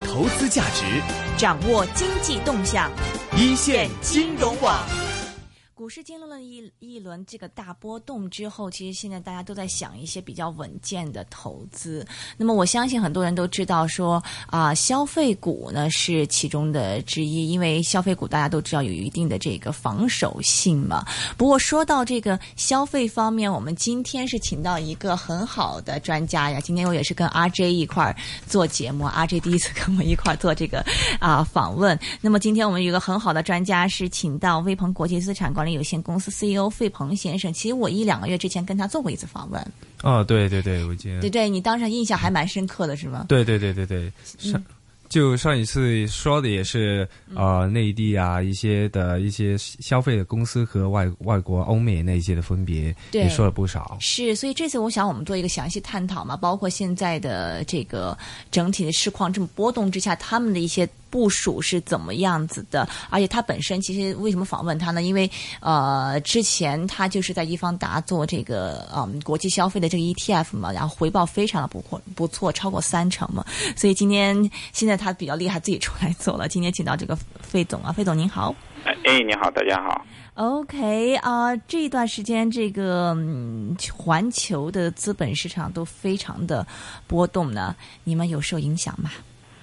投资价值，掌握经济动向，一线金融网。股市经历了一一轮这个大波动之后，其实现在大家都在想一些比较稳健的投资。那么我相信很多人都知道说啊，消费股呢是其中的之一，因为消费股大家都知道有一定的这个防守性嘛。不过说到这个消费方面，我们今天是请到一个很好的专家呀。今天我也是跟 RJ 一块儿做节目，RJ 第一次跟我们一块儿做这个啊访问。那么今天我们有一个很好的专家是请到威鹏国际资产管理有限公司 CEO 费鹏先生。其实我一两个月之前跟他做过一次访问，哦，对对对，我记得，对对，你当时印象还蛮深刻的是吗？对对对对对，上就上一次说的也是呃内地啊一些的一些消费的公司和外外国欧美那些的分别，对也说了不少。是，所以这次我想我们做一个详细探讨嘛，包括现在的这个整体的市况这么波动之下，他们的一些部署是怎么样子的？而且他本身其实为什么访问他呢？因为呃，之前他就是在易方达做这个嗯国际消费的这个 ETF 嘛，然后回报非常的不错，不错，超过三成嘛。所以今天现在他比较厉害，自己出来做了。今天请到这个费总啊，费总您好。哎，你好，大家好。OK 啊、这一段时间，这个嗯，环球的资本市场都非常的波动呢，你们有受影响吗？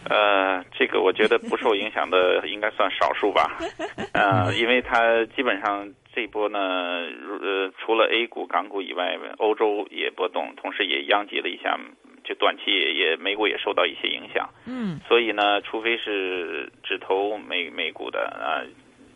呃，这个我觉得不受影响的 应该算少数吧。呃，因为它基本上这波呢，呃，除了 A 股、港股以外，欧洲也波动，同时也殃及了一下，就短期也也美股也受到一些影响。嗯所以呢，除非是只投美美股的啊、呃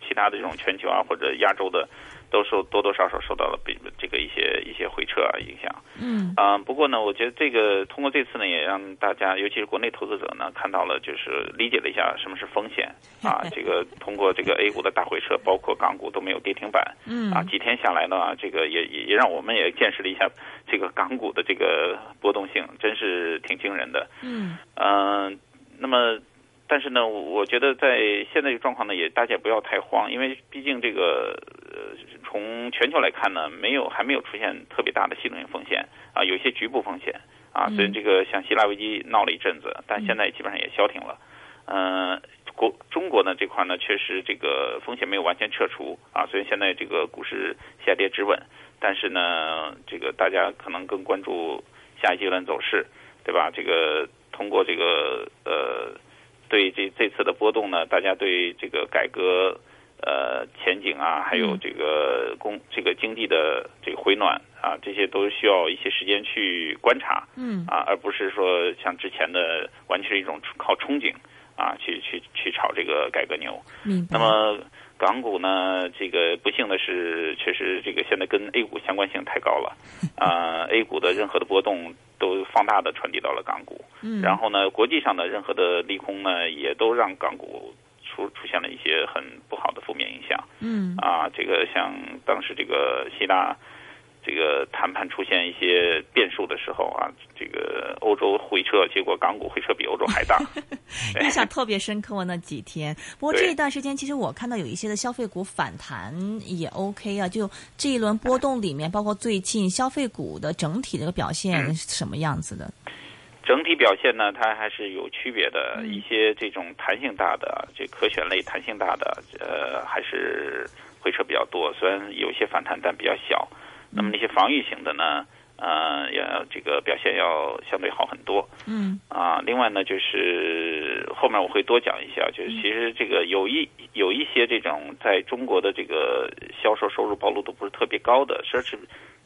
其他的这种全球啊或者亚洲的，都受多多少少受到了比这个一些一些回撤啊影响。嗯啊、不过呢，我觉得这个通过这次呢，也让大家，尤其是国内投资者呢，看到了就是理解了一下什么是风险啊。这个通过这个 A 股的大回撤，包括港股都没有跌停板嗯啊，几天下来呢，这个也也也让我们也见识了一下这个港股的这个波动性，真是挺惊人的。嗯嗯、那么，但是呢，我觉得在现在这个状况呢，也大家也不要太慌，因为毕竟这个呃，从全球来看呢，没有还没有出现特别大的系统性风险啊，有一些局部风险啊。嗯虽然这个像希腊危机闹了一阵子，但现在基本上也消停了。呃，国中国呢这块呢，确实这个风险没有完全撤除啊，所以现在这个股市下跌止稳，但是呢，这个大家可能更关注下一阶段走势，对吧？这个通过这个呃，对这这次的波动呢，大家对这个改革呃前景啊，还有嗯这个工这个经济的这个回暖啊，这些都需要一些时间去观察。嗯啊，而不是说像之前的完全是一种靠憧憬啊，去去去炒这个改革牛。明白。那么港股呢，这个不幸的是，确实这个现在跟 A 股相关性太高了，啊，A 股的任何的波动都放大的传递到了港股，嗯。然后呢，国际上的任何的利空呢，也都让港股出出现了一些很不好的负面影响。嗯。啊，这个像当时这个希腊这个谈判出现一些变数的时候啊，这个欧洲回撤，结果港股回撤比欧洲还大。印象特别深刻那几天。不过这一段时间，其实我看到有一些的消费股反弹也 OK 啊。就这一轮波动里面，包括最近消费股的整体的一个表现嗯是什么样子的？整体表现呢，它还是有区别的。嗯一些这种弹性大的，这可选类弹性大的，呃，还是回撤比较多。虽然有些反弹，但比较小。那么那些防御型的呢，呃，要这个表现要相对好很多。嗯啊，另外呢，就是后面我会多讲一下，就是其实这个有一有一些这种在中国的这个销售收入暴露度不是特别高的奢侈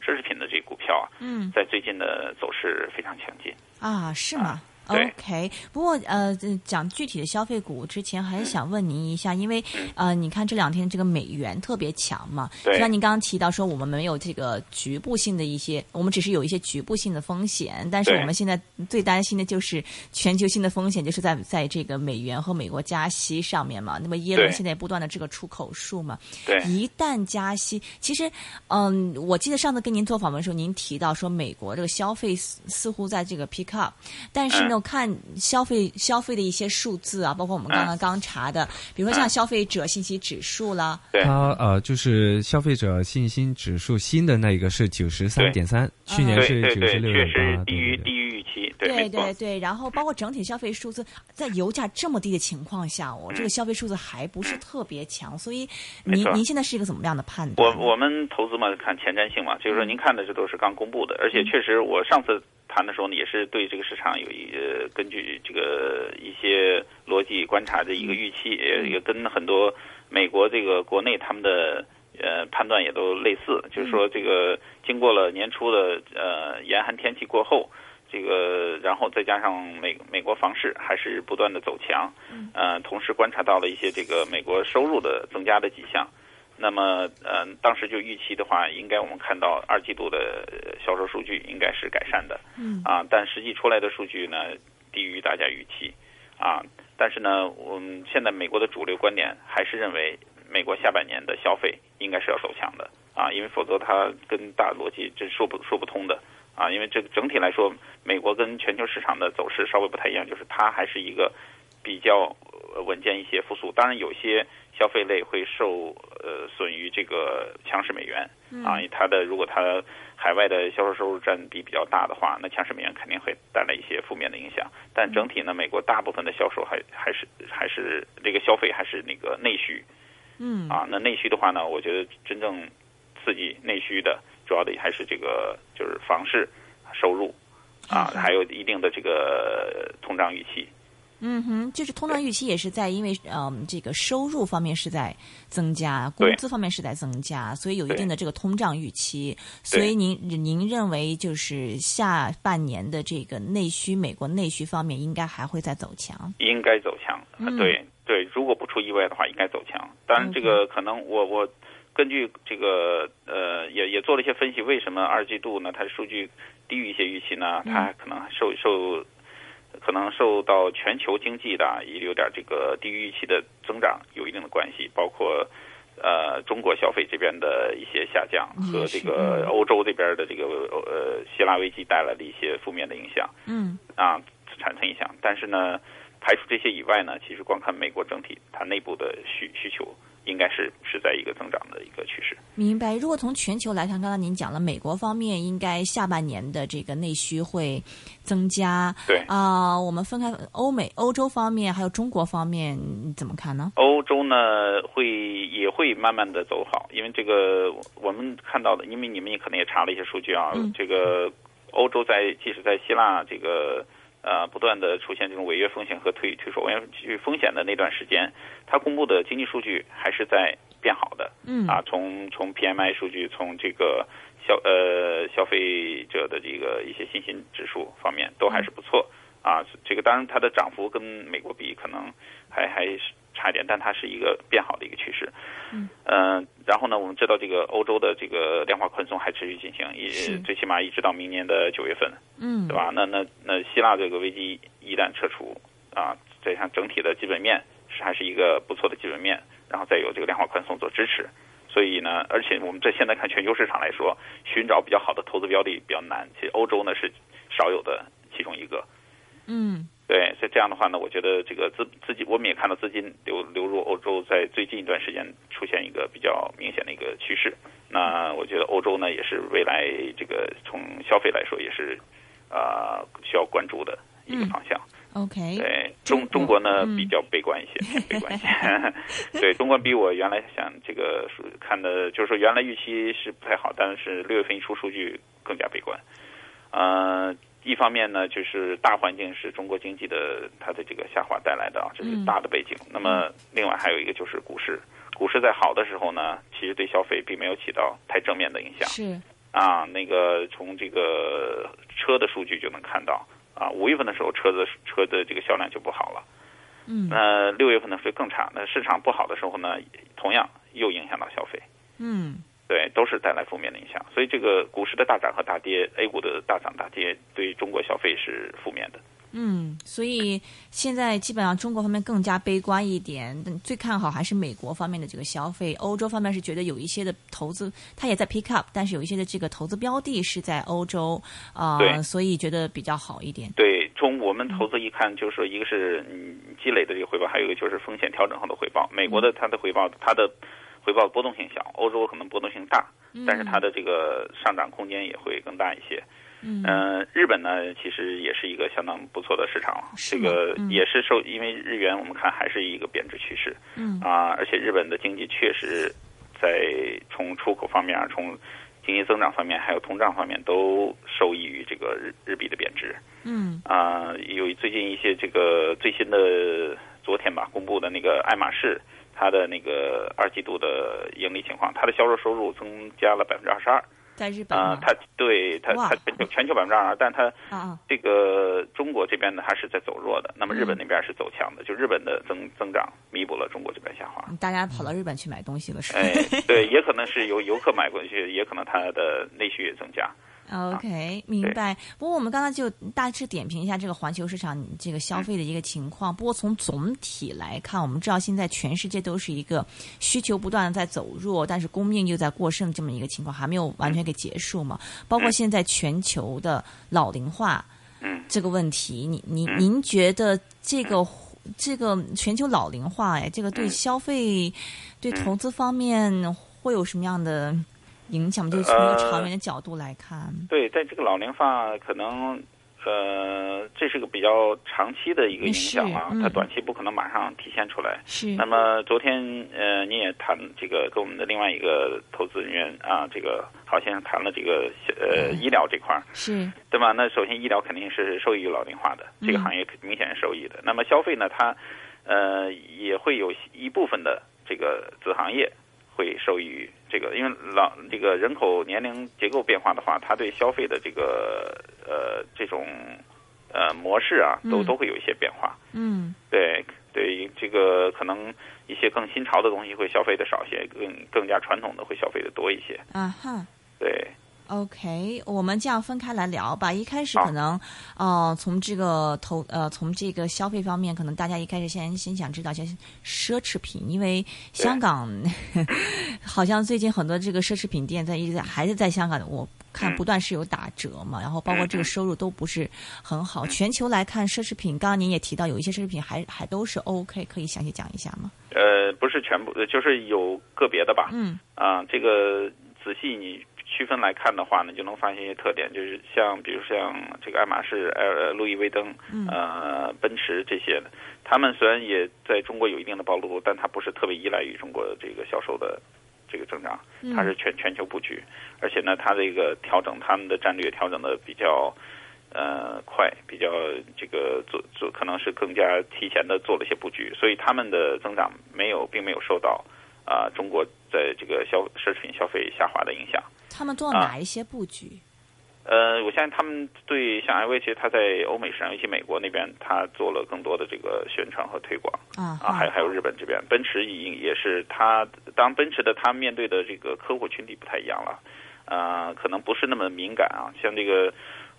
奢侈品的这股票啊，嗯在最近的走势非常强劲。啊，是吗？对 OK，不过呃，讲具体的消费股之前，还是想问您一下，因为呃，你看这两天这个美元特别强嘛，对。像您刚刚提到说我们没有这个局部性的一些，我们只是有一些局部性的风险，但是我们现在最担心的就是全球性的风险，就是在在这个美元和美国加息上面嘛。那么耶伦现在不断的这个出口数嘛，对。一旦加息，其实，嗯，我记得上次跟您做访问的时候，您提到说美国这个消费似似乎在这个 pick up，但是呢，嗯我看消费消费的一些数字啊，包括我们刚刚刚查的，比如说像嗯。消费者信息指数啦，对。它呃，就是消费者信心指数新的那个是九十三点三，去年是九十六点八，确实低于低于预期。对，对对对，然后包括整体消费数字，在油价这么低的情况下，我、这个消费数字还不是特别强，所以您您现在是一个怎么样的判断我？我们投资嘛，看前瞻性嘛，就是说您看的这都是刚公布的，而且确实我上次谈的时候呢，也是对这个市场有一呃根据这个一些逻辑观察的一个预期，也也跟很多美国这个国内他们的呃判断也都类似，就是说这个经过了年初的呃严寒天气过后。这个，然后再加上美美国房市还是不断的走强，呃，同时观察到了一些这个美国收入的增加的迹象，那么，呃，当时就预期的话，应该我们看到二季度的呃销售数据应该是改善的，嗯。啊，但实际出来的数据呢低于大家预期，啊，但是呢，我们现在美国的主流观点还是认为美国下半年的消费应该是要走强的，啊，因为否则它跟大逻辑这说不说不通的，啊，因为这个整体来说，美国跟全球市场的走势稍微不太一样，就是它还是一个比较呃稳健一些复苏，当然有些消费类会受呃损于这个强势美元。啊，它的如果它海外的销售收入占比比较大的话，那强势美元肯定会带来一些负面的影响。但整体呢，美国大部分的销售还还是还是这个消费还是那个内需。嗯。啊，那内需的话呢，我觉得真正刺激内需的主要的还是这个就是房市收入啊，嗯。还有一定的这个通胀预期。嗯哼，就是通胀预期也是在因为嗯这个收入方面是在增加，工资方面是在增加，所以有一定的这个通胀预期。所以您您认为就是下半年的这个内需，美国内需方面应该还会再走强？应该走强，嗯呃对对，如果不出意外的话，应该走强。当然，这个可能我我根据这个呃，也也做了一些分析，为什么二季度呢，它的数据低于一些预期呢？它可能受受可能受到全球经济的也有点这个低于预期的增长有一定的关系，包括。呃，中国消费这边的一些下降和这个嗯欧洲这边的这个呃希腊危机带来的一些负面的影响，嗯啊产生影响。但是呢，排除这些以外呢，其实光看美国整体它内部的需需求，应该是是在一个增长的一个趋势。明白。如果从全球来看，刚才您讲了，美国方面应该下半年的这个内需会增加。对啊、我们分开欧美、欧洲方面还有中国方面，你怎么看呢？欧洲呢会也会慢慢的走好，因为这个我们看到的，因为你们也可能也查了一些数据啊，嗯这个欧洲在即使在希腊这个呃不断的出现这种违约风险和退退守违约风险的那段时间，它公布的经济数据还是在变好的。嗯啊，从从 PMI 数据，从这个消呃消费者的这个一些信心指数方面都还是不错啊。这个当然它的涨幅跟美国比可能还还是差一点，但它是一个变好的一个趋势。嗯，呃，然后呢，我们知道这个欧洲的这个量化宽松还持续进行，也最起码一直到明年的九月份。嗯对吧？那那那希腊这个危机一旦撤除啊，再看整体的基本面是还是一个不错的基本面，然后再有这个量化宽松做支持，所以呢，而且我们在现在看全球市场来说，寻找比较好的投资标的比较难，其实欧洲呢是少有的其中一个。嗯对，所以这样的话呢，我觉得这个资资金，我们也看到资金流流入欧洲，在最近一段时间出现一个比较明显的一个趋势。那我觉得欧洲呢，也是未来这个从消费来说，也是啊、呃需要关注的一个方向。，OK，对中中中国呢嗯比较悲观一些，悲观一些。对，中国比我原来想这个数看的，就是说原来预期是不太好，但是六月份一出数据更加悲观。呃，一方面呢，就是大环境是中国经济的它的这个下滑带来的啊，这是大的背景。那么另外还有一个就是股市，股市在好的时候呢，其实对消费并没有起到太正面的影响。是啊，那个从这个车的数据就能看到啊，五月份的时候车子车的这个销量就不好了，嗯那六月份的时候更差。那市场不好的时候呢，同样又影响到消费，嗯对，都是带来负面的影响。所以这个股市的大涨和大跌，A 股的大涨大跌，对中国消费是负面的。嗯，所以现在基本上中国方面更加悲观一点，但最看好还是美国方面的这个消费，欧洲方面是觉得有一些的投资它也在 pick up，但是有一些的这个投资标的是在欧洲啊、呃，所以觉得比较好一点。对，从我们投资一看，就是说，一个是嗯积累的这个回报，还有一个就是风险调整后的回报。美国的它的回报，它的回报波动性小，欧洲可能波动性大，但是它的这个上涨空间也会更大一些。嗯呃，日本呢，其实也是一个相当不错的市场，这个也是受因为日元我们看还是一个贬值趋势嗯啊，而且日本的经济确实在从出口方面啊，从经济增长方面还有通胀方面都受益于这个日日币的贬值嗯啊。有最近一些这个最新的昨天吧公布的那个爱马仕，它的那个二季度的盈利情况，它的销售收入增加了百分之二十二。在日本啊、吗它对它它全球全球百分之二，但它啊啊这个中国这边呢还是在走弱的，那么日本嗯那边是走强的，就日本的增增长弥补了中国这边下滑。大家跑到日本去买东西了是吧？哎，对，也可能是由游客买过去，也可能它的内需也增加。OK，明白。不过我们刚刚就大致点评一下这个环球市场这个消费的一个情况。不过从总体来看，我们知道现在全世界都是一个需求不断的在走弱，但是供应又在过剩这么一个情况，还没有完全给结束嘛。包括现在全球的老龄化嗯这个问题，你你嗯您觉得这个？这个全球老龄化，哎，这个对嗯消费、对投资方面会有什么样的影响吗？就是从一个呃长远的角度来看。对，在这个老龄化可能。呃，这是个比较长期的一个影响啊，嗯它短期不可能马上体现出来。是那么昨天呃，你也谈这个跟我们的另外一个投资人员啊，这个郝先生谈了这个呃嗯医疗这块儿，是对吧？那首先医疗肯定是受益于老龄化的，这个嗯行业明显是受益的。那么消费呢，它呃也会有一部分的这个子行业会受益于这个，因为老这个人口年龄结构变化的话，它对消费的这个呃这种呃模式啊，都嗯都会有一些变化。嗯对对，这个可能一些更新潮的东西会消费的少些，更更加传统的会消费的多一些。啊哈。对，OK，我们这样分开来聊吧。一开始可能，呃，从这个投呃，从这个消费方面，可能大家一开始先先想知道一些奢侈品，因为香港 好像最近很多这个奢侈品店在一直在还是在香港，我看嗯不断是有打折嘛，然后包括这个收入都不是很好。全球来看，奢侈品，刚刚您也提到有一些奢侈品还还都是 OK，可以详细讲一下吗？呃，不是全部，就是有个别的吧。嗯啊，这个仔细你区分来看的话呢，你就能发现一些特点，就是像比如像这个爱马仕、呃路易威登、嗯呃奔驰这些，他们虽然也在中国有一定的暴露度，但它不是特别依赖于中国这个销售的这个增长，嗯它是全全球布局，而且呢，它这个调整他们的战略调整的比较。呃，快，比较这个做做，可能是更加提前的做了一些布局，所以他们的增长没有，并没有受到啊、中国在这个消奢侈品消费下滑的影响。他们做哪一些布局？呃，我相信他们对像 LV，其实它在欧美市场，尤其美国那边，它做了更多的这个宣传和推广。啊啊，还有还有日本这边，奔驰已经也是它，当然奔驰的它面对的这个客户群体不太一样了，呃，可能不是那么敏感啊，像这个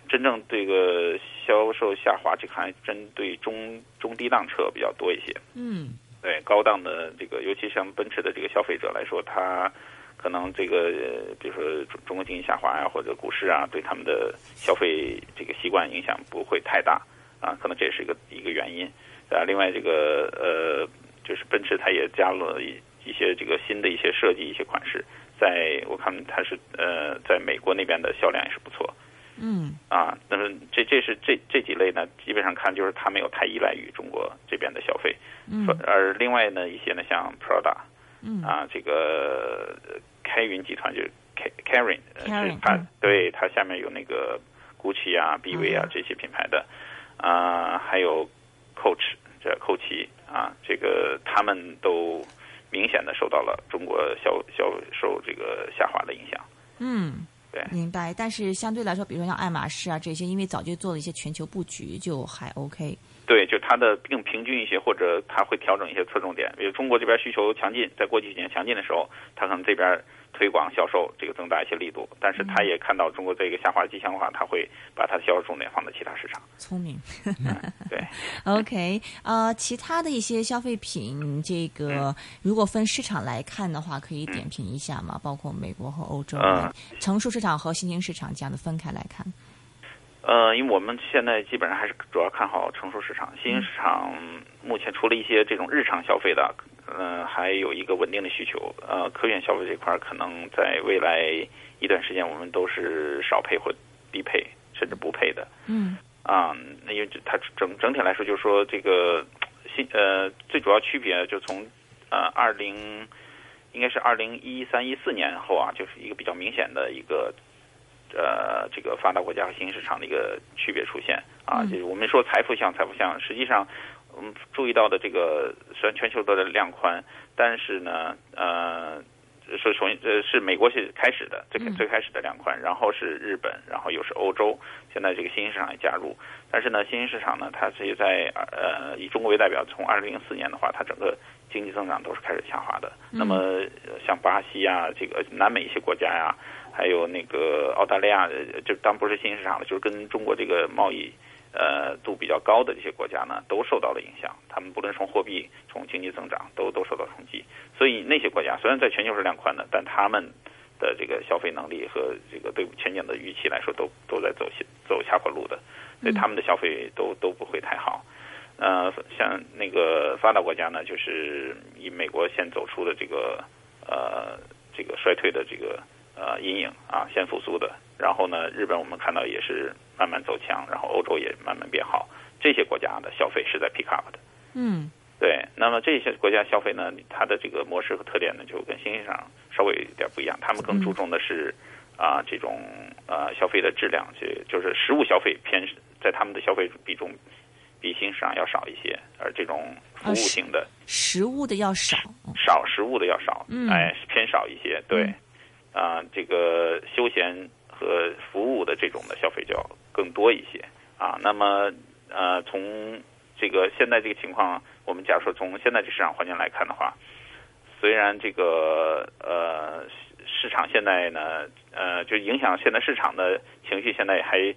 真正这个销售下滑，这个行业针对中中低档车比较多一些。嗯对高档的这个，尤其像奔驰的这个消费者来说，他可能这个，比如说中国经济下滑呀、或者股市啊，对他们的消费这个习惯影响不会太大啊，可能这也是一个一个原因啊。另外，这个呃，就是奔驰它也加入了一一些这个新的一些设计一些款式，在我看它是呃，在美国那边的销量也是不错。嗯。啊，但是这这是这这几类呢，基本上看就是它没有太依赖于中国这边的消费，嗯。而另外呢一些呢像 Prada 嗯。啊，这个呃开云集团就是 K Karen，呃 Kering，是它嗯。对它下面有那个 GUCCI 啊、BV 啊嗯。这些品牌的，啊还有 Coach 这寇奇啊，这个他们都明显的受到了中国销销售这个下滑的影响。嗯，对明白。但是相对来说，比如说像爱马仕啊这些，因为早就做了一些全球布局，就还 OK。对，就它的更平均一些，或者它会调整一些侧重点。比如中国这边需求强劲，在过去几年强劲的时候，它可能这边推广销售这个增大一些力度，但是他也看到中国这个下滑迹象的话，他会把他的销售重点放在其他市场。聪明。对，OK，呃，其他的一些消费品，这个如果分市场来看的话，可以点评一下吗？包括美国和欧洲，嗯成熟市场和新兴市场这样的分开来看。呃，因为我们现在基本上还是主要看好成熟市场，新兴市场目前除了一些这种日常消费的，呃，还有一个稳定的需求。呃，可选消费这块儿可能在未来一段时间，我们都是少配或低配甚至不配的。嗯啊，那因为这它整整体来说，就是说这个新呃最主要区别就从呃二零应该是二零一三一四年后啊，就是一个比较明显的一个呃这个发达国家和新兴市场的一个区别出现啊，嗯就是我们说财富项财富项，实际上我们注意到的这个虽然全球都在量宽，但是呢呃。是从呃是美国是开始的，最最开始的量宽，然后是日本，然后又是欧洲，现在这个新兴市场也加入，但是呢，新兴市场呢，它其实在呃以中国为代表，从二零零四年的话，它整个经济增长都是开始下滑的。嗯那么呃像巴西啊，这个南美一些国家呀、还有那个澳大利亚，呃就当然不是新兴市场了，就是跟中国这个贸易呃度比较高的这些国家呢，都受到了影响。他们不论从货币、从经济增长，都都受到冲击。所以那些国家虽然在全球是量宽的，但他们的这个消费能力和这个对前景的预期来说，都都在走下走下坡路的，所以他们的消费都都不会太好。呃，像那个发达国家呢，就是以美国先走出的这个呃这个衰退的这个呃阴影啊，先复苏的。然后呢，日本我们看到也是慢慢走强，然后欧洲也慢慢变好。这些国家的消费是在 pick up 的。嗯对，那么这些国家消费呢，它的这个模式和特点呢，就跟新兴市场稍微有点不一样。他们更注重的是啊、这种呃消费的质量，就就是实物消费偏在他们的消费比重比新兴市场要少一些，而这种服务型的、食物的要少。少实物的要少，嗯哎偏少一些。对，啊、这个休闲和服务的这种的消费就要更多一些啊。那么呃，从这个现在这个情况，我们假如说从现在这市场环境来看的话，虽然这个呃市场现在呢，呃，就影响现在市场的情绪，现在还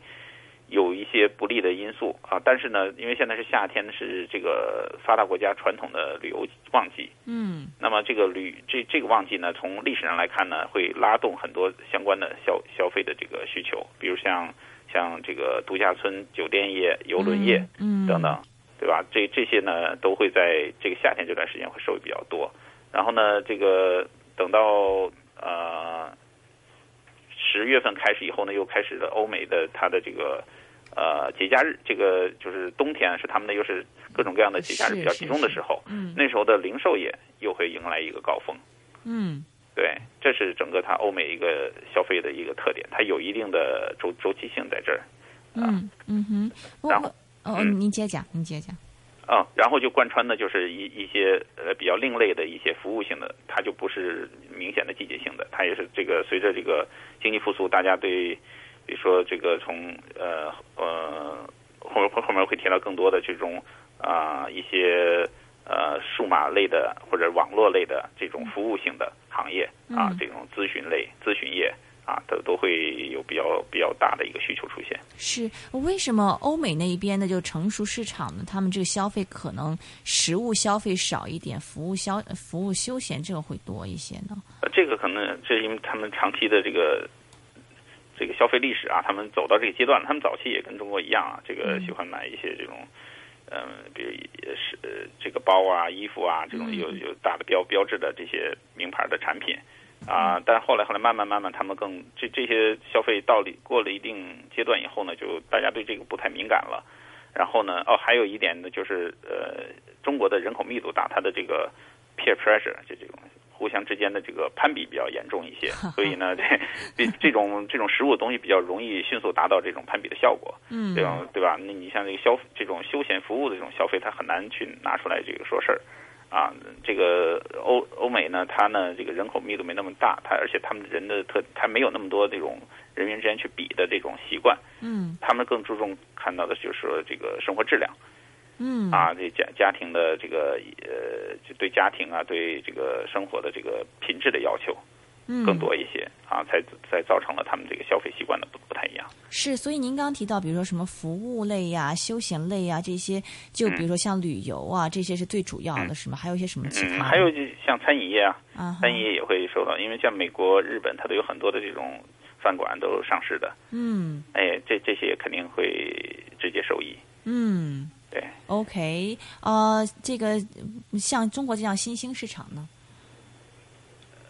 有一些不利的因素啊。但是呢，因为现在是夏天，是这个发达国家传统的旅游旺季，嗯那么这个旅这这个旺季呢，从历史上来看呢，会拉动很多相关的消消费的这个需求，比如像像这个度假村、酒店业、游轮业。嗯等等，对吧？这这些呢，都会在这个夏天这段时间会受益比较多。然后呢，这个等到呃十月份开始以后呢，又开始了欧美的它的这个呃节假日，这个就是冬天是他们的又是各种各样的节假日比较集中的时候，嗯那时候的零售业又会迎来一个高峰。嗯对，这是整个它欧美一个消费的一个特点，它有一定的周周期性在这儿。嗯嗯哼，然后嗯您接着讲，您接着讲。啊、然后就贯穿的就是一一些呃比较另类的一些服务性的，它就不是明显的季节性的，它也是这个随着这个经济复苏，大家对比如说这个从呃呃后面后面会提到更多的这种啊、一些呃数码类的或者网络类的这种服务性的行业啊，嗯这种咨询类咨询业啊，都都会有比较比较大的一个需求出现。是为什么欧美那一边的就成熟市场呢？他们这个消费可能实物消费少一点，服务消服务休闲这个会多一些呢？呃，这个可能这是因为他们长期的这个这个消费历史啊，他们走到这个阶段，他们早期也跟中国一样啊，这个嗯喜欢买一些这种，嗯、比如也是呃这个包啊、衣服啊这种嗯有有大的标标志的这些名牌的产品啊，但是后来后来慢慢慢慢，他们更这这些消费到了过了一定阶段以后呢，就大家对这个不太敏感了。然后呢，哦，还有一点呢，就是呃，中国的人口密度大，它的这个 peer pressure 就这种互相之间的这个攀比比较严重一些，所以呢，这这这种这种食物的东西比较容易迅速达到这种攀比的效果，嗯这种对吧？那你像这个消这种休闲服务的这种消费，它很难去拿出来这个说事儿。啊，这个欧欧美呢，它呢这个人口密度没那么大，它而且他们人的特，它没有那么多这种人员之间去比的这种习惯，嗯他们更注重看到的就是说这个生活质量。嗯。啊，这家家庭的这个呃，就对家庭啊，对这个生活的这个品质的要求嗯。更多一些、啊，才才造成了他们这个消费习惯的不不太一样。是，所以您刚刚提到，比如说什么服务类呀、休闲类呀这些，就比如说像旅游啊，这些是最主要的，是吗？还有一些什么其他嗯，还有就像餐饮业啊，啊，餐饮业也会受到，因为像美国、日本，它都有很多的这种饭馆都上市的，嗯。哎，这这些肯定会直接受益。嗯对，，OK，呃，这个像中国这样新兴市场呢？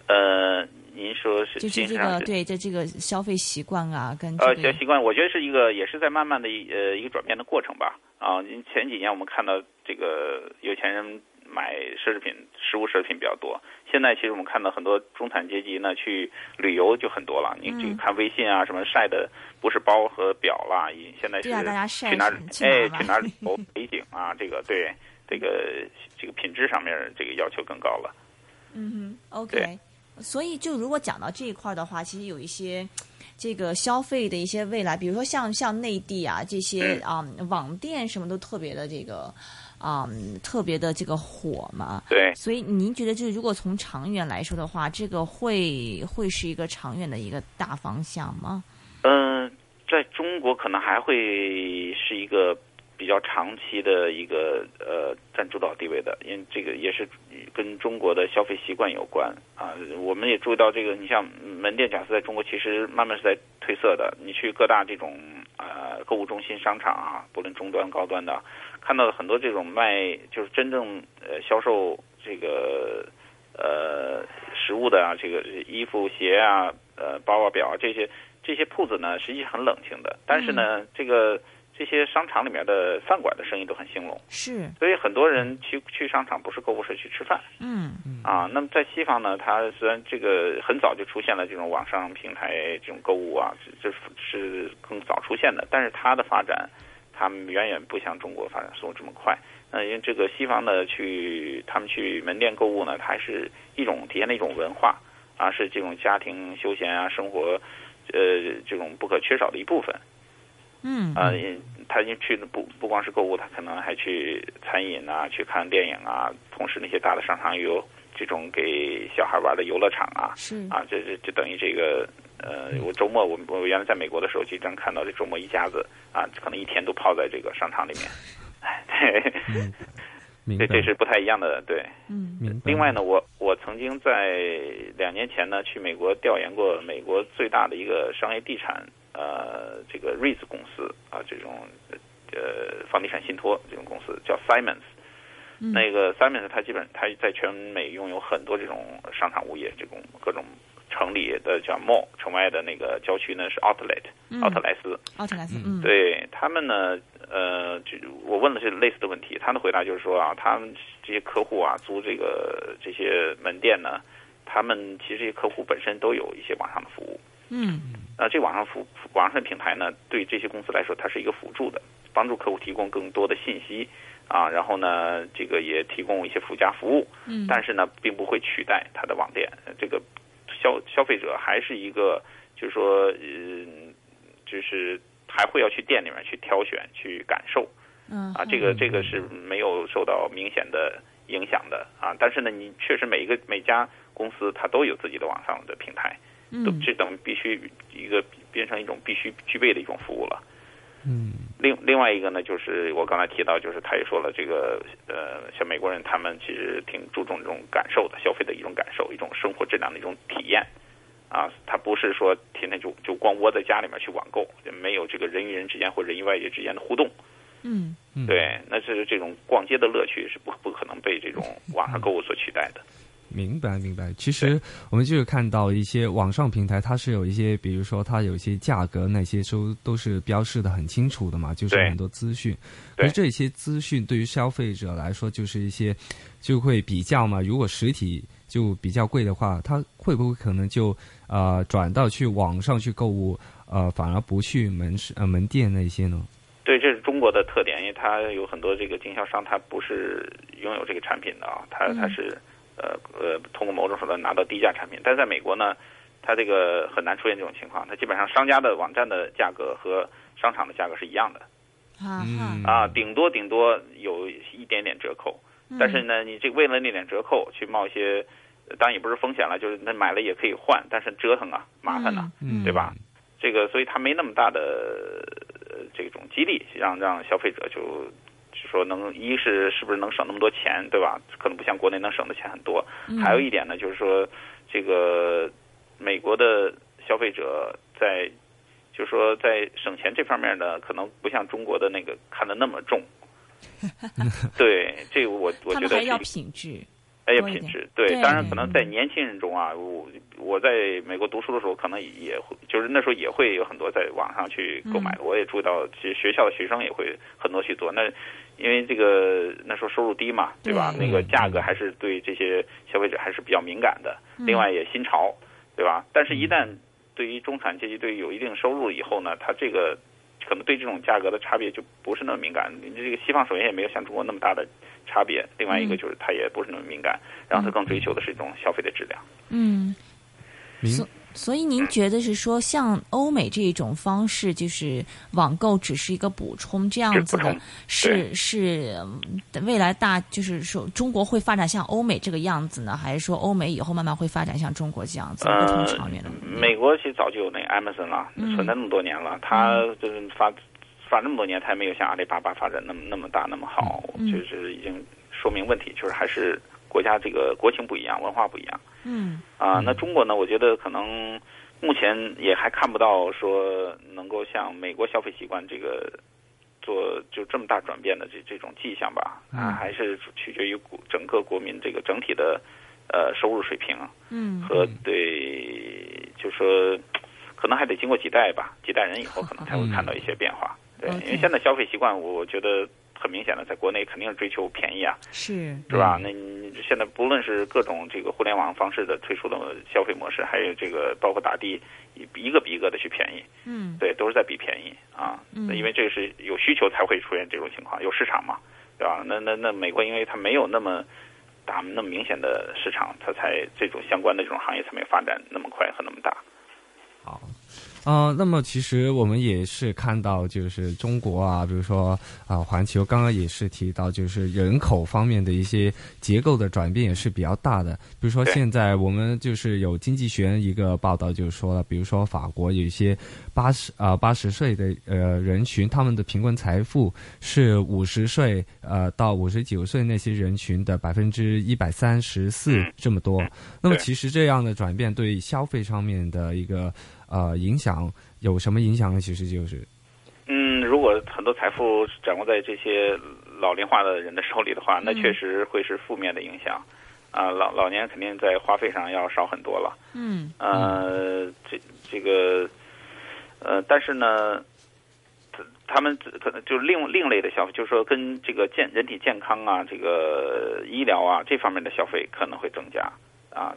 呃，您说是就是这个对这这个消费习惯啊，跟呃消费习惯，我觉得是一个也是在慢慢的一呃一个转变的过程吧。啊，您前几年我们看到这个有钱人买奢侈品、实物奢侈品比较多，现在其实我们看到很多中产阶级呢去旅游就很多了。你这看微信啊什么晒的不是包和表啦，现在是去哪哎去哪旅游 美景啊，这个对这个这个品质上面这个要求更高了。嗯哼，OK。所以，就如果讲到这一块的话，其实有一些这个消费的一些未来，比如说像像内地啊这些啊网店什么都特别的这个啊特别的这个火嘛。对。所以您觉得，就是如果从长远来说的话，这个会会是一个长远的一个大方向吗？嗯，在中国可能还会是一个。比较长期的一个呃占主导地位的，因为这个也是跟中国的消费习惯有关啊。我们也注意到这个，你像门店假设在中国其实慢慢是在褪色的。你去各大这种呃购物中心、商场啊，不论中端、高端的，看到很多这种卖就是真正呃销售这个呃实物的啊，这个衣服、鞋啊、呃包啊、表啊这些这些铺子呢，实际很冷清的。但是呢，这个。这些商场里面的饭馆的生意都很兴隆，是，所以很多人去去商场不是购物，是去吃饭。嗯嗯啊，那么在西方呢，它虽然这个很早就出现了这种网上平台这种购物啊，这是更早出现的，但是它的发展，他们远远不像中国发展速度这么快。那因为这个西方的去他们去门店购物呢，它是一种体现的一种文化啊，是这种家庭休闲啊生活，呃，这种不可缺少的一部分。嗯啊，他去的不不光是购物，他可能还去餐饮啊，去看电影啊，同时那些大的商场有这种给小孩玩的游乐场啊，是啊，这这就等于这个呃，我周末我我原来在美国的时候经常看到这周末一家子啊，可能一天都泡在这个商场里面，对，这这是不太一样的，对，嗯，另外呢，我我曾经在两年前呢去美国调研过美国最大的一个商业地产。呃，这个瑞 s 公司啊，这种呃房地产信托这种公司叫 Simons，那个 Simons 它基本它在全美拥有很多这种商场物业，这种各种城里的叫 mall，城外的那个郊区呢是 outlet，奥特莱斯，奥特莱斯，嗯，对他们呢，呃，就我问的是类似的问题，他的回答就是说啊，他们这些客户啊，租这个这些门店呢，他们其实这些客户本身都有一些网上的服务，嗯。那这网上服网上的平台呢，对这些公司来说，它是一个辅助的，帮助客户提供更多的信息啊，然后呢，这个也提供一些附加服务。嗯。但是呢，并不会取代它的网店。这个消消费者还是一个，就是说，嗯，就是还会要去店里面去挑选、去感受。嗯。啊，这个这个是没有受到明显的影响的啊。但是呢，你确实每一个每家公司它都有自己的网上的平台。都这等于必须一个变成一种必须具备的一种服务了。嗯。另另外一个呢，就是我刚才提到，就是他也说了，这个呃，像美国人他们其实挺注重这种感受的，消费的一种感受，一种生活质量的一种体验。啊，他不是说天天就就光窝在家里面去网购，没有这个人与人之间或人与外界之间的互动。嗯。对，那是这种逛街的乐趣是不不可能被这种网上购物所取代的。明白，明白。其实我们就是看到一些网上平台，它是有一些，比如说它有一些价格，那些都都是标示的很清楚的嘛，就是很多资讯。可是这些资讯对于消费者来说，就是一些就会比较嘛。如果实体就比较贵的话，他会不会可能就呃转到去网上去购物，呃反而不去门市呃门店那些呢？对，这是中国的特点，因为它有很多这个经销商，他不是拥有这个产品的啊，他他是。呃呃，通过某种手段拿到低价产品，但是在美国呢，它这个很难出现这种情况。它基本上商家的网站的价格和商场的价格是一样的，啊啊，顶多顶多有一点点折扣。但是呢，你这为了那点折扣去冒一些，当然也不是风险了，就是那买了也可以换，但是折腾啊，麻烦呐，对吧？这个所以它没那么大的这种激励，让让消费者就。说能一是是不是能省那么多钱，对吧？可能不像国内能省的钱很多。还有一点呢，就是说这个美国的消费者在，就是说在省钱这方面呢，可能不像中国的那个看的那么重。对，这个我我觉得还要品质。哎呀，品质对，当然可能在年轻人中啊，我我在美国读书的时候，可能也会，就是那时候也会有很多在网上去购买。我也注意到，其实学校的学生也会很多去做。那因为这个那时候收入低嘛，对吧？那个价格还是对这些消费者还是比较敏感的。另外也新潮，对吧？但是，一旦对于中产阶级，对于有一定收入以后呢，他这个可能对这种价格的差别就不是那么敏感。你这个西方首先也没有像中国那么大的。差别，另外一个就是他也不是那么敏感，然后他更追求的是一种消费的质量。嗯，所所以您觉得是说，像欧美这种方式，就是网购只是一个补充这样子的，是是未来大就是说中国会发展像欧美这个样子呢，还是说欧美以后慢慢会发展像中国这样子？不同，长远的。美国其实早就有那 Amazon 了，存在那么多年了，它就是发。发那么多年，它没有像阿里巴巴发展那么那么大那么好，就是已经说明问题，就是还是国家这个国情不一样，文化不一样。嗯啊，那中国呢？我觉得可能目前也还看不到说能够像美国消费习惯这个做就这么大转变的这这种迹象吧。啊，还是取决于整个国民这个整体的呃收入水平。嗯，和对，就说可能还得经过几代吧，几代人以后可能才会看到一些变化。对，因为现在消费习惯，我觉得很明显的，在国内肯定是追求便宜啊，是是吧？那你现在不论是各种这个互联网方式的推出的消费模式，还有这个包括打的，一个比一个的去便宜，嗯，对，都是在比便宜啊。嗯，因为这是有需求才会出现这种情况，有市场嘛，对吧？那那那美国，因为它没有那么大那么明显的市场，它才这种相关的这种行业才没有发展那么快和那么大。好。啊，那么其实我们也是看到，就是中国啊，比如说啊，环球刚刚也是提到，就是人口方面的一些结构的转变也是比较大的。比如说现在我们就是有经济学人一个报道，就是说了，比如说法国有一些八十啊八十岁的呃人群，他们的平均财富是五十岁呃到五十九岁那些人群的百分之一百三十四这么多。那么其实这样的转变对消费上面的一个。呃，影响有什么影响呢？其实就是，嗯，如果很多财富掌握在这些老龄化的人的手里的话，那确实会是负面的影响。啊，老老年肯定在花费上要少很多了。嗯。呃，这这个，呃，但是呢，他们可能就是另另类的消费，就是说跟这个健人体健康啊，这个医疗啊这方面的消费可能会增加啊。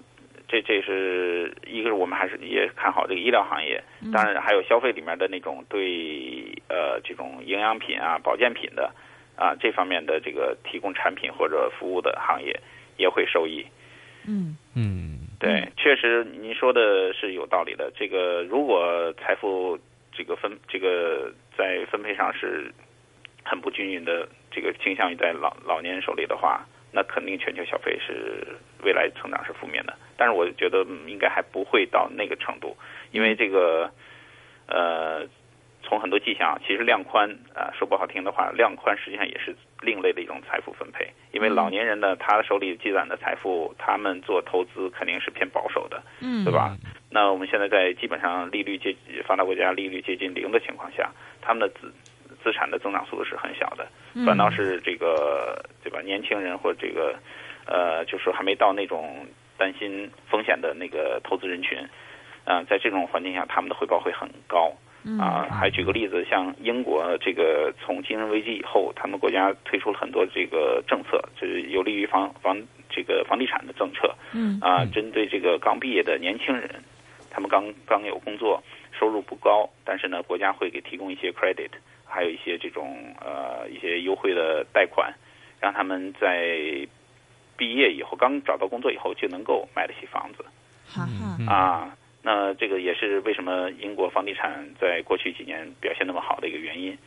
这这是一个是我们还是也看好这个医疗行业，当然还有消费里面的那种对呃这种营养品啊、保健品的啊这方面的这个提供产品或者服务的行业也会受益。嗯嗯，对，确实您说的是有道理的。这个如果财富这个分这个在分配上是很不均匀的，这个倾向于在老老年人手里的话。那肯定全球消费是未来成长是负面的，但是我觉得应该还不会到那个程度，因为这个，呃，从很多迹象，其实量宽啊，说不好听的话，量宽实际上也是另类的一种财富分配，因为老年人呢，他手里积攒的财富，他们做投资肯定是偏保守的，嗯，对吧？那我们现在在基本上利率接发达国家利率接近零的情况下，他们的资资产的增长速度是很小的。反倒是这个对吧？年轻人或这个呃，就是还没到那种担心风险的那个投资人群，啊，在这种环境下，他们的回报会很高。啊，还举个例子，像英国这个从金融危机以后，他们国家推出了很多这个政策，就是有利于房房这个房地产的政策。嗯啊，针对这个刚毕业的年轻人，他们刚刚有工作，收入不高，但是呢，国家会给提供一些 credit。还有一些这种呃一些优惠的贷款，让他们在毕业以后刚找到工作以后就能够买得起房子。哈哈啊，那这个也是为什么英国房地产在过去几年表现那么好的一个原因。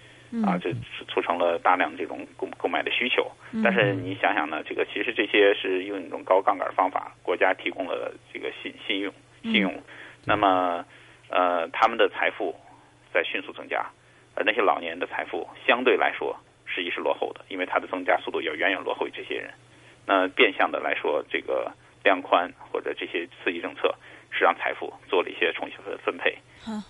啊，这促成了大量这种购购买的需求。但是你想想呢，这个其实这些是用一种高杠杆方法，国家提供了这个信信用信用，那么呃他们的财富在迅速增加。而那些老年人的财富相对来说实际是落后的，因为它的增加速度要远远落后于这些人。那变相的来说，这个量宽或者这些刺激政策是让财富做了一些重新的分配。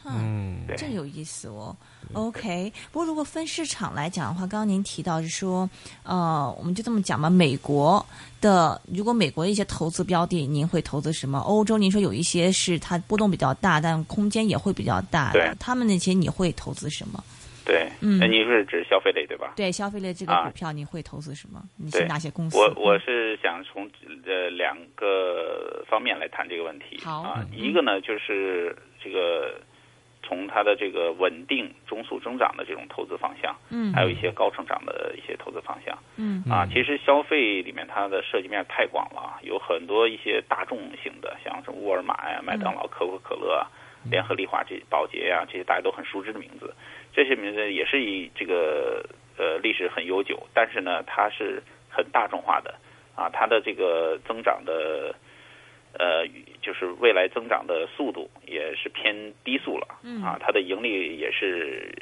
嗯，这有意思哦。OK，不过如果分市场来讲的话，刚刚您提到是说，呃，我们就这么讲吧，美国的如果美国的一些投资标的，您会投资什么？欧洲您说有一些是它波动比较大，但空间也会比较大对，他们那些你会投资什么？对，嗯，那您是指消费类对吧？对，消费类这个股票你会投资什么？你是哪些公司？我我是想从呃两个方面来谈这个问题。好啊，一个呢就是这个。从它的这个稳定中速增长的这种投资方向，嗯，还有一些高成长的一些投资方向，嗯。啊，其实消费里面它的涉及面太广了，有很多一些大众型的，像什么沃尔玛呀、麦当劳、可口可乐、联合利华这宝洁呀，这些大家都很熟知的名字，这些名字也是以这个呃历史很悠久，但是呢，它是很大众化的。啊，它的这个增长的。呃，就是未来增长的速度也是偏低速了，啊，它的盈利也是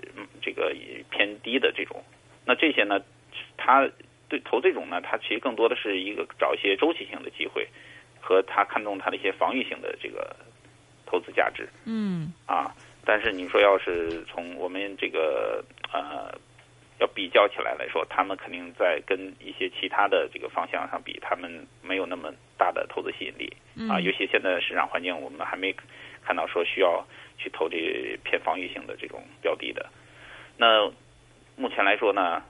这个偏低的这种。那这些呢，它对投这种呢，它其实更多的是一个找一些周期性的机会，和它看中它的一些防御性的这个投资价值。嗯，啊，但是你说要是从我们这个呃。要比较起来来说，他们肯定在跟一些其他的这个方向上比，他们没有那么大的投资吸引力啊。尤其现在市场环境，我们还没看到说需要去投这偏防御性的这种标的的。那目前来说呢，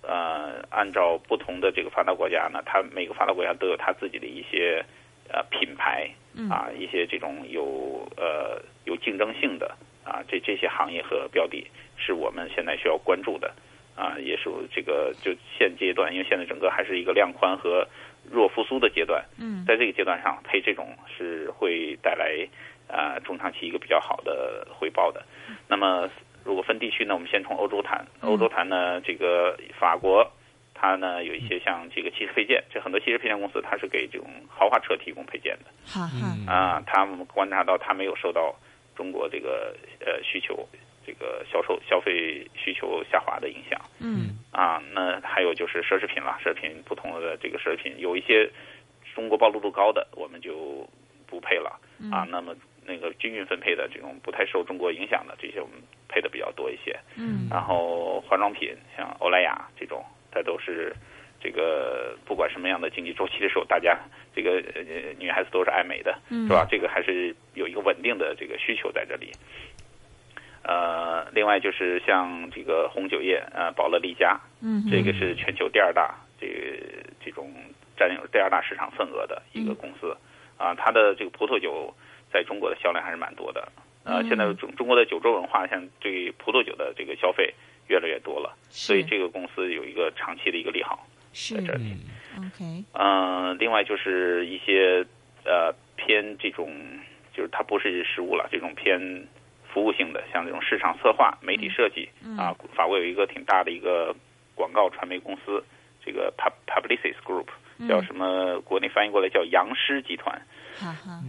呃，按照不同的这个发达国家呢，它每个发达国家都有它自己的一些呃品牌啊，一些这种有呃有竞争性的啊，这这些行业和标的，是我们现在需要关注的。啊，也是这个就现阶段，因为现在整个还是一个量宽和弱复苏的阶段。嗯，在这个阶段上配这种是会带来啊中长期一个比较好的回报的。那么如果分地区呢，我们先从欧洲谈。欧洲谈呢，这个法国它呢有一些像这个汽车配件，这很多汽车配件公司它是给这种豪华车提供配件的。哈哈。啊，他们观察到它没有受到中国这个呃需求。这个销售消费需求下滑的影响，嗯啊，那还有就是奢侈品了，奢侈品不同的这个奢侈品有一些中国暴露度高的，我们就不配了啊。那么那个均匀分配的这种不太受中国影响的这些，我们配的比较多一些。嗯，然后化妆品像欧莱雅这种，它都是这个不管什么样的经济周期的时候，大家这个女孩子都是爱美的，是吧？这个还是有一个稳定的这个需求在这里。呃，另外就是像这个红酒业，呃，宝乐利家，嗯，这个是全球第二大，这个这种占有第二大市场份额的一个公司，啊，它的这个葡萄酒在中国的销量还是蛮多的，呃，现在中中国的酒桌文化，像对葡萄酒的这个消费越来越多了，所以这个公司有一个长期的一个利好在这里。OK，嗯，另外就是一些呃偏这种，就是它不是食物了，这种偏。服务性的，像这种市场策划、媒体设计啊，法国有一个挺大的一个广告传媒公司，这个 Pub Publicis Group，叫什么？国内翻译过来叫杨狮集团。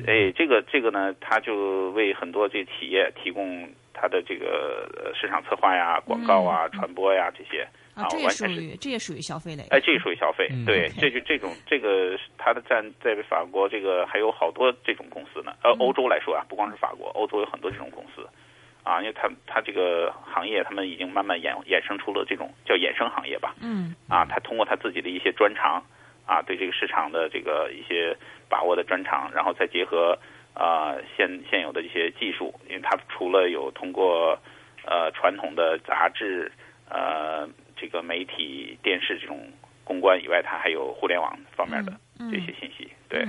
哎，这个这个呢，他就为很多这企业提供他的这个市场策划呀、广告啊、传播呀这些啊，这也属于这也属于消费类。哎，这也属于消费。对，这就这种这个它的占在法国这个还有好多这种公司呢。呃，欧洲来说啊，不光是法国，欧洲有很多这种公司。啊，因为它它这个行业，他们已经慢慢衍衍生出了这种叫衍生行业吧。嗯。啊，他通过他自己的一些专长，啊，对这个市场的这个一些把握的专长，然后再结合啊现现有的一些技术，因为他除了有通过呃传统的杂志、呃这个媒体、电视这种公关以外，它还有互联网方面的这些信息，对。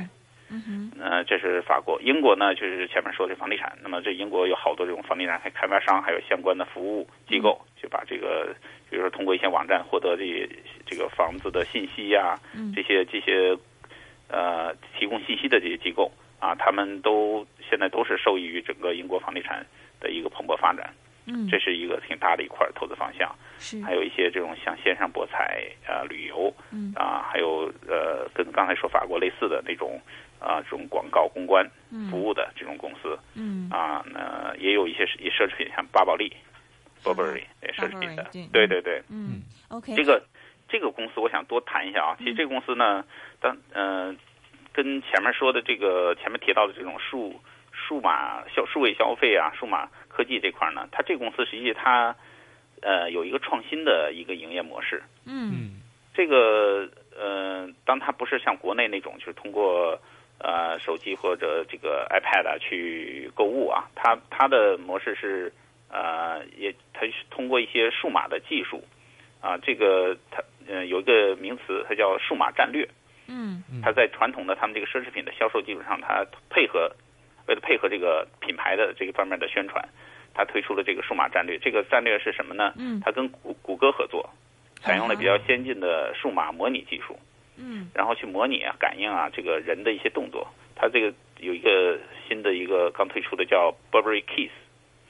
嗯哼，呃，这是法国，英国呢，就是前面说的房地产。那么这英国有好多这种房地产开发商，还有相关的服务机构，就把这个，比如说通过一些网站获得这这个房子的信息呀，这些这些呃提供信息的这些机构啊，他们都现在都是受益于整个英国房地产的一个蓬勃发展。嗯，这是一个挺大的一块投资方向。是，还有一些这种像线上博彩啊、旅游，嗯啊，还有呃跟刚才说法国类似的那种。啊，这种广告公关服务的这种公司，嗯啊，那也有一些以奢侈品，像巴宝莉，Burberry，奢侈品的，对对对，嗯，OK，这个这个公司我想多谈一下啊。其实这个公司呢，当嗯，跟前面说的这个前面提到的这种数数码消数位消费啊，数码科技这块呢，它这公司实际它呃有一个创新的一个营业模式。嗯这个呃，当它不是像国内那种，就是通过呃手机或者这个 iPad 啊去购物啊，它它的模式是呃也它是通过一些数码的技术啊，这个它呃有一个名词，它叫数码战略。嗯它在传统的他们这个奢侈品的销售基础上，它配合为了配合这个品牌的这个方面的宣传，它推出了这个数码战略。这个战略是什么呢？嗯它跟谷谷歌合作，采用了比较先进的数码模拟技术，嗯然后去模拟啊、感应啊这个人的一些动作。它这个有一个新的一个刚推出的叫 Burberry Kiss，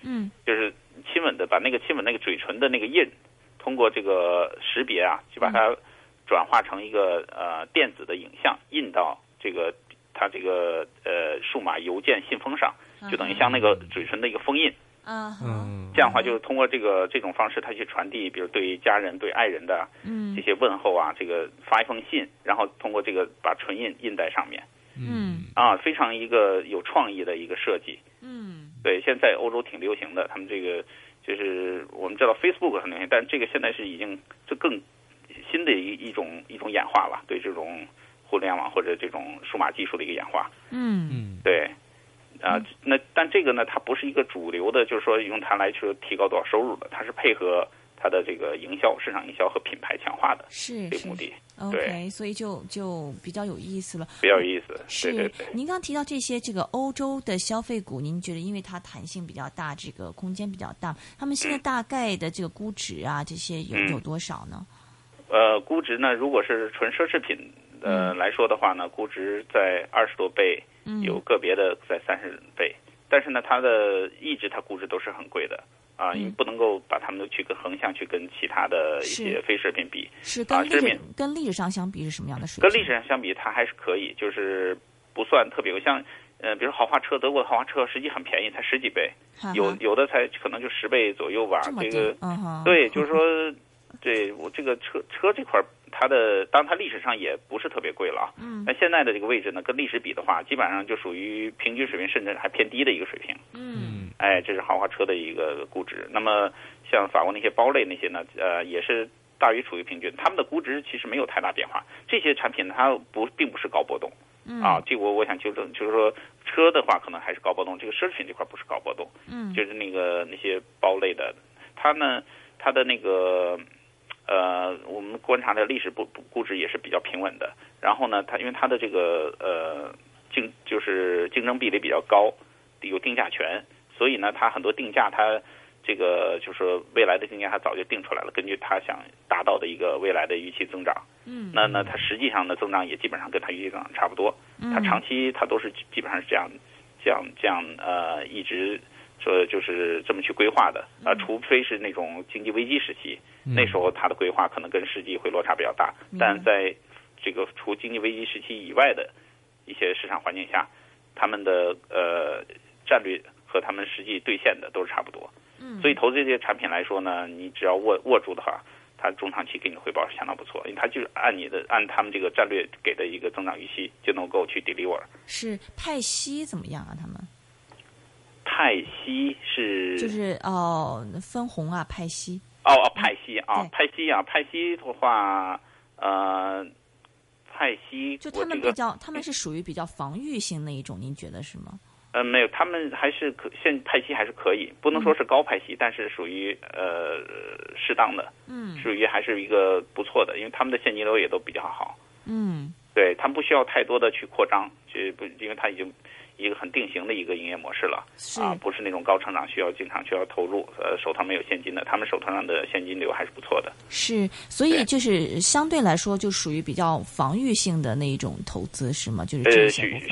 嗯就是亲吻的把那个亲吻那个嘴唇的那个印，通过这个识别啊，就把它转化成一个呃电子的影像，印到这个它这个呃数码邮件信封上，就等于像那个嘴唇的一个封印。啊嗯，这样的话，就是通过这个这种方式，它去传递，比如对家人、对爱人的嗯这些问候啊，这个发一封信，然后通过这个把唇印印在上面嗯啊，非常一个有创意的一个设计。嗯对，现在欧洲挺流行的，他们这个就是我们知道 Facebook 很流行，但这个现在是已经这更新的一一种一种演化了，对这种互联网或者这种数码技术的一个演化。嗯嗯对，啊、那但这个呢，它不是一个主流的，就是说用它来去提高多少收入的，它是配合它的这个营销、市场营销和品牌强化的是是这个目的，OK，所以就就比较有意思了。比较有意思。是对对对。您刚提到这些这个欧洲的消费股，您觉得因为它弹性比较大，这个空间比较大，他们现在大概的这个估值啊，这些有嗯有多少呢？呃，估值呢，如果是纯奢侈品呃、来说的话呢，估值在二十多倍，嗯有个别的在三十倍，但是呢，它的一直它估值都是很贵的啊，嗯你不能够把它们都去跟横向去跟其他的一些非奢侈品比，是跟历史、跟历史上相比是什么样的水跟？历史上相比，它还是可以，就是不算特别贵。像呃，比如豪华车，德国的豪华车实际很便宜，才十几倍，哈哈有有的才可能就十倍左右吧这。这个，嗯，对，就是说，对我这个车车这块儿，它的当然它历史上也不是特别贵了啊。嗯那现在的这个位置呢，跟历史比的话，基本上就属于平均水平，甚至还偏低的一个水平。嗯哎，这是豪华车的一个估值。那么像法国那些包类那些呢，呃，也是大于处于平均，他们的估值其实没有太大变化。这些产品，它不并不是高波动嗯啊。这个我我想纠正，就是说车的话可能还是高波动，这个奢侈品这块不是高波动，嗯就是那个那些包类的，它呢，它的那个。呃，我们观察的历史不估值也是比较平稳的。然后呢，它因为它的这个呃竞就是竞争壁垒比较高，有定价权，所以呢，它很多定价它这个就是未来的定价它早就定出来了，根据它想达到的一个未来的预期增长。嗯那那它实际上的增长也基本上跟它预期增长差不多。嗯它长期它都是基本上是这样这样这样呃一直说就是这么去规划的啊、除非是那种经济危机时期，那时候它的规划可能跟实际会落差比较大，但在这个除经济危机时期以外的一些市场环境下，他们的呃战略和他们实际兑现的都是差不多。嗯所以投资这些产品来说呢，你只要握握住的话，它中长期给你的回报是相当不错，因为它就是按你的按他们这个战略给的一个增长预期就能够去 deliver。是派息怎么样啊？他们派息是就是哦分红啊派息哦哦派息啊派息啊派息的话，呃，派息就他们比较，他们是属于比较防御性那一种，您觉得是吗？呃没有，他们还是可现派息还是可以，不能说是高派息，但是属于呃适当的，嗯属于还是一个不错的，因为他们的现金流也都比较好。嗯对他们不需要太多的去扩张，去不，因为他已经一个很定型的一个营业模式了啊，不是那种高成长需要经常需要投入，呃，手头没有现金的，他们手头上的现金流还是不错的。是，所以就是相对来说就属于比较防御性的那一种投资是吗？就是呃，这些部分。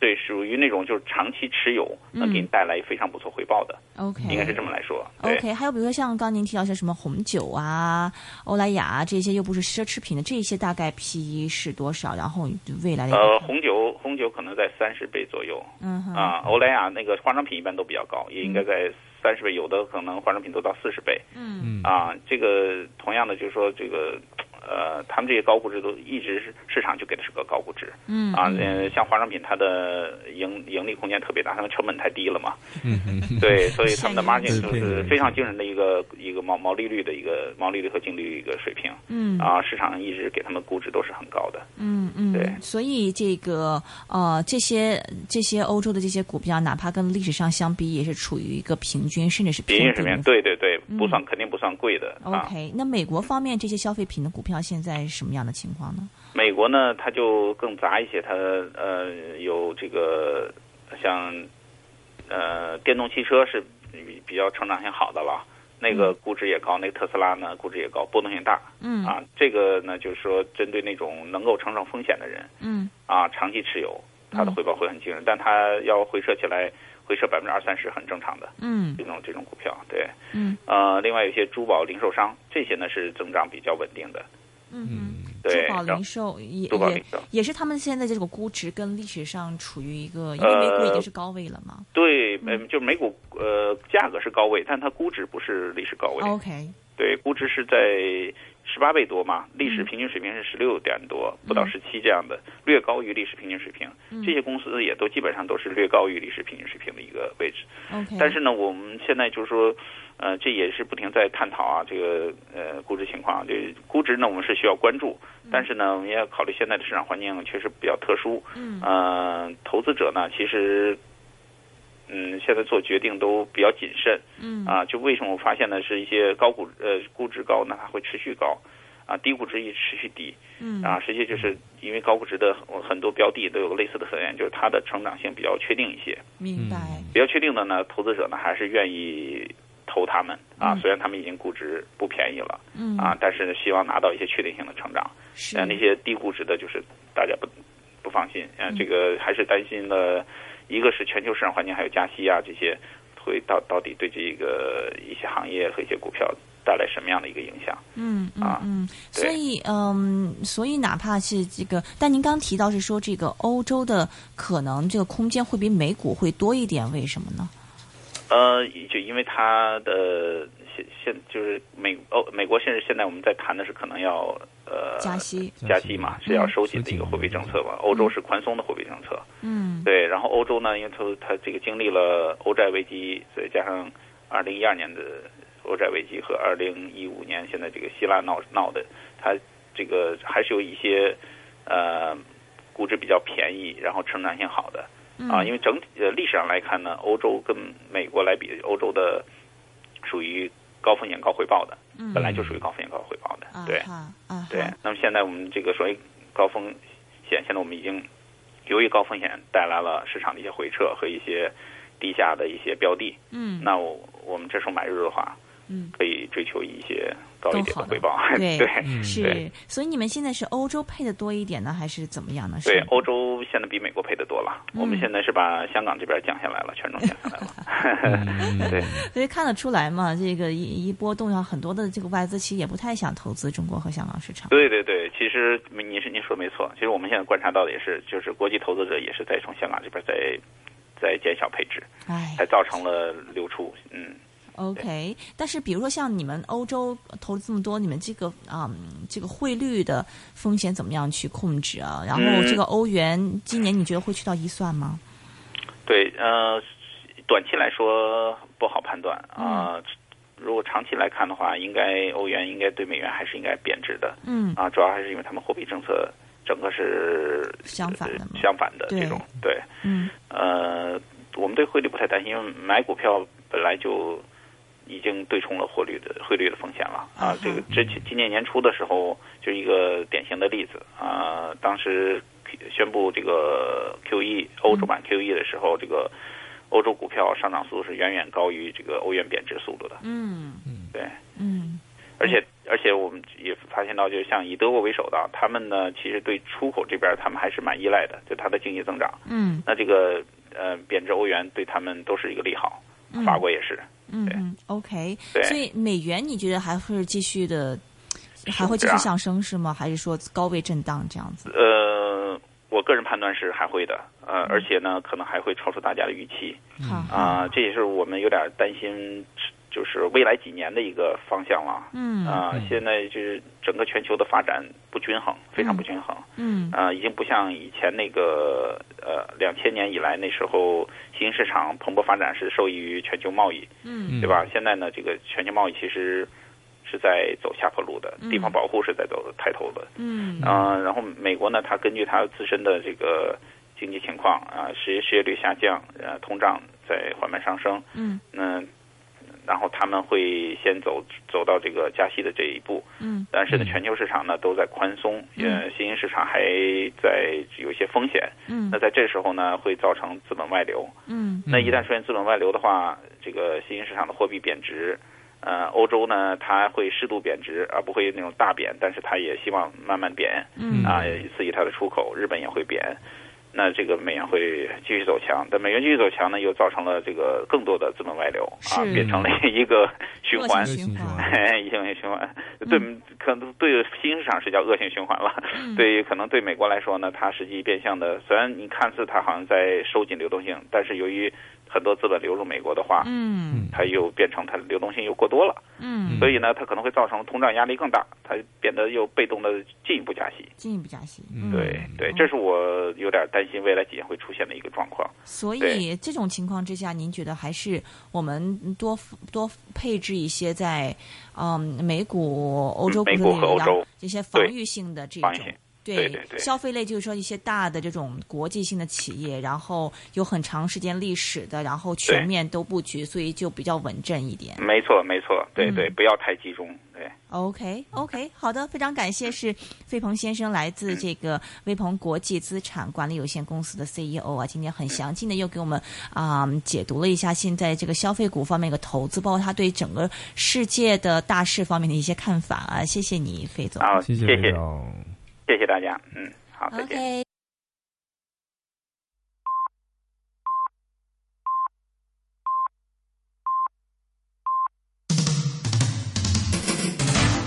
对，属于那种就是长期持有能嗯给你带来非常不错回报的，OK，应该是这么来说。OK，还有比如说像刚您提到像什么红酒啊、欧莱雅啊这些，又不是奢侈品的，这些大概 PE 是多少？然后未来的呃，红酒红酒可能在三十倍左右嗯哼啊，欧莱雅那个化妆品一般都比较高，也应该在三十倍，有的可能化妆品都到四十倍。嗯嗯啊，这个同样的就是说，这个呃，他们这些高估值都一直是市场就给的是个高估值，嗯。啊，呃，像化妆品它的盈盈利空间特别大，它的成本太低了嘛，嗯。嗯，对，所以他们的 margin 对就是非常惊人的一个一个毛毛利率的一个毛利率和净利率一个水平，嗯。啊，市场一直给他们估值都是很高的，嗯嗯，对。所以这个呃，这些这些欧洲的这些股票，哪怕跟历史上相比，也是处于一个平均甚至是平均水平，偏低。对对对，不算肯定不算贵的啊。OK，那美国方面这些消费品的股票现在是什么样的情况呢？美国呢，它就更杂一些，它呃有这个像呃电动汽车是比比较成长性好的了，那个估值也高，那个特斯拉呢估值也高，波动性大。嗯。啊。这个呢就是说针对那种能够承受风险的人嗯。啊，长期持有，它的回报会很惊人，但它要回撤起来，回撤百分之二三十很正常的嗯。这种这种股票，对。嗯。呃，另外有些珠宝零售商，这些呢是增长比较稳定的，嗯嗯，对。珠宝零售也也。也是他们现在这个估值跟历史上处于一个，因为美股已经是高位了嘛。对，嗯，就美股呃价格是高位，但它估值不是历史高位。OK，对，估值是在十八倍多嘛，历史平均水平是十六点多，不到十七这样的，略高于历史平均水平。这些公司也都基本上都是略高于历史平均水平的一个位置。但是呢，我们现在就是说，呃，这也是不停在探讨啊，这个呃估值情况。这估值呢，我们是需要关注，但是呢，我们也要考虑现在的市场环境确实比较特殊。嗯呃，投资者呢，其实，嗯，现在做决定都比较谨慎。嗯。啊，就为什么我发现呢，是一些高股呃估值高呢，它会持续高，啊，低估值也持续低。嗯。啊，实际就是因为高估值的很多标的都有个类似的特点，就是它的成长性比较确定一些。明白。比较确定的呢，投资者呢还是愿意投他们。啊，虽然他们已经估值不便宜了。嗯。啊，但是呢希望拿到一些确定性的成长。是。呃，那些低估值的，就是大家不不放心。啊，这个还是担心了，一个是全球市场环境还有加息啊这些，会到到底对这个一些行业和一些股票带来什么样的一个影响？嗯嗯啊嗯，所以嗯，所以哪怕是这个，但您刚提到是说这个欧洲的可能这个空间会比美股会多一点，为什么呢？呃，就因为它的现现就是美欧美国现在现在我们在谈的是可能要呃加息加息嘛，是要收紧的一个货币政策嘛。欧洲是宽松的货币政策，嗯对。然后欧洲呢，因为它它这个经历了欧债危机，再加上二零一二年的欧债危机和二零一五年现在这个希腊闹闹的，它这个还是有一些呃估值比较便宜，然后成长性好的。啊，因为整体呃历史上来看呢，欧洲跟美国来比，欧洲的属于高风险高回报的，嗯。本来就属于高风险高回报的，啊对。对。那么现在我们这个所谓高风险，现在我们已经由于高风险带来了市场的一些回撤和一些低下的一些标的，嗯。那我我们这时候买入的话，嗯，可以追求一些高一点的回报，对 对。嗯是对，所以你们现在是欧洲配的多一点呢，还是怎么样呢？对，欧洲现在比美国配的多了。我们嗯现在是把香港这边降下来了，权重降下来了。嗯 对，所以看得出来嘛，这个一一波动上，很多的这个外资其实也不太想投资中国和香港市场。对对对，其实您是您说没错。其实我们现在观察到的也是，就是国际投资者也是在从香港这边在在减小配置，哎才造成了流出。嗯，，OK。但是比如说像你们欧洲投了这么多，你们这个啊、嗯这个汇率的风险怎么样去控制啊？然后嗯这个欧元今年你觉得会去到一算吗？对，呃，短期来说不好判断啊、嗯如果长期来看的话，应该欧元应该对美元还是应该贬值的嗯啊，主要还是因为他们货币政策整个是相反的相反的这种对。嗯呃，我们对汇率不太担心，因为买股票本来就已经对冲了汇率的汇率的风险了啊。这个之前今年年初的时候，就是一个典型的例子啊。当时宣布这个 QE 欧洲版 QE 的时候，这个欧洲股票上涨速度是远远高于这个欧元贬值速度的。嗯嗯对，嗯而且而且我们也发现到，就是像以德国为首的，他们呢其实对出口这边他们还是蛮依赖的，就它的经济增长。嗯那这个呃贬值欧元对他们都是一个利好，嗯法国也是。嗯嗯，OK。所以美元你觉得还会继续的，还会继续上升是吗？还是说高位震荡这样子？呃，我个人判断是还会的，呃，嗯。而且呢，可能还会超出大家的预期。好。啊、这也是我们有点担心就是未来几年的一个方向了。嗯啊、现在就是整个全球的发展不均衡，非常不均衡。嗯啊、已经不像以前那个呃两千年以来那时候新兴市场蓬勃发展是受益于全球贸易，嗯对吧？现在呢，这个全球贸易其实是在走下坡路的，地方保护是在走抬头的。嗯啊、然后美国呢，它根据它自身的这个经济情况啊，失业失业率下降，呃，通胀在缓慢上升，嗯那然后他们会先走走到这个加息的这一步，嗯。但是呢，嗯。全球市场呢都在宽松，嗯。呃，新兴市场还在有一些风险，嗯。那在这时候呢，会造成资本外流。嗯。那一旦出现资本外流的话，这个新兴市场的货币贬值，呃，欧洲呢它会适度贬值，而不会那种大贬，但是它也希望慢慢贬，嗯。啊，刺激它的出口。日本也会贬，那这个美元会继续走强。但美元继续走强呢，又造成了这个更多的资本外流啊，变成了一个循环恶。性循环哎，恶性循环，对，可能对新兴市场是叫恶性循环了。对于可能对美国来说呢，它实际变相的，虽然你看似它好像在收紧流动性，但是由于很多资本流入美国的话，嗯它又变成它的流动性又过多了，嗯，所以呢，它可能会造成通胀压力更大，它变得又被动的进一步加息。进一步加息。嗯对对，这是我有点担心未来几年会出现的一个状况。所以这种情况之下，您觉得还是我们多多配置一些在嗯美股、欧洲股美股和欧洲这些防御性的这种防御性。对对对消费类就是说一些大的这种国际性的企业，然后有很长时间历史的，然后全面都布局，所以就比较稳阵一点。没错没错，对嗯对，不要太集中。对，OK OK，好的，非常感谢，是费鹏先生来自这个威鹏国际资产管理有限公司的 CEO 啊，今天很详尽的又给我们啊、解读了一下现在这个消费股方面的投资，包括他对整个世界的大势方面的一些看法啊，谢谢你，费总。好，谢谢谢谢谢谢大家，嗯，好，再见。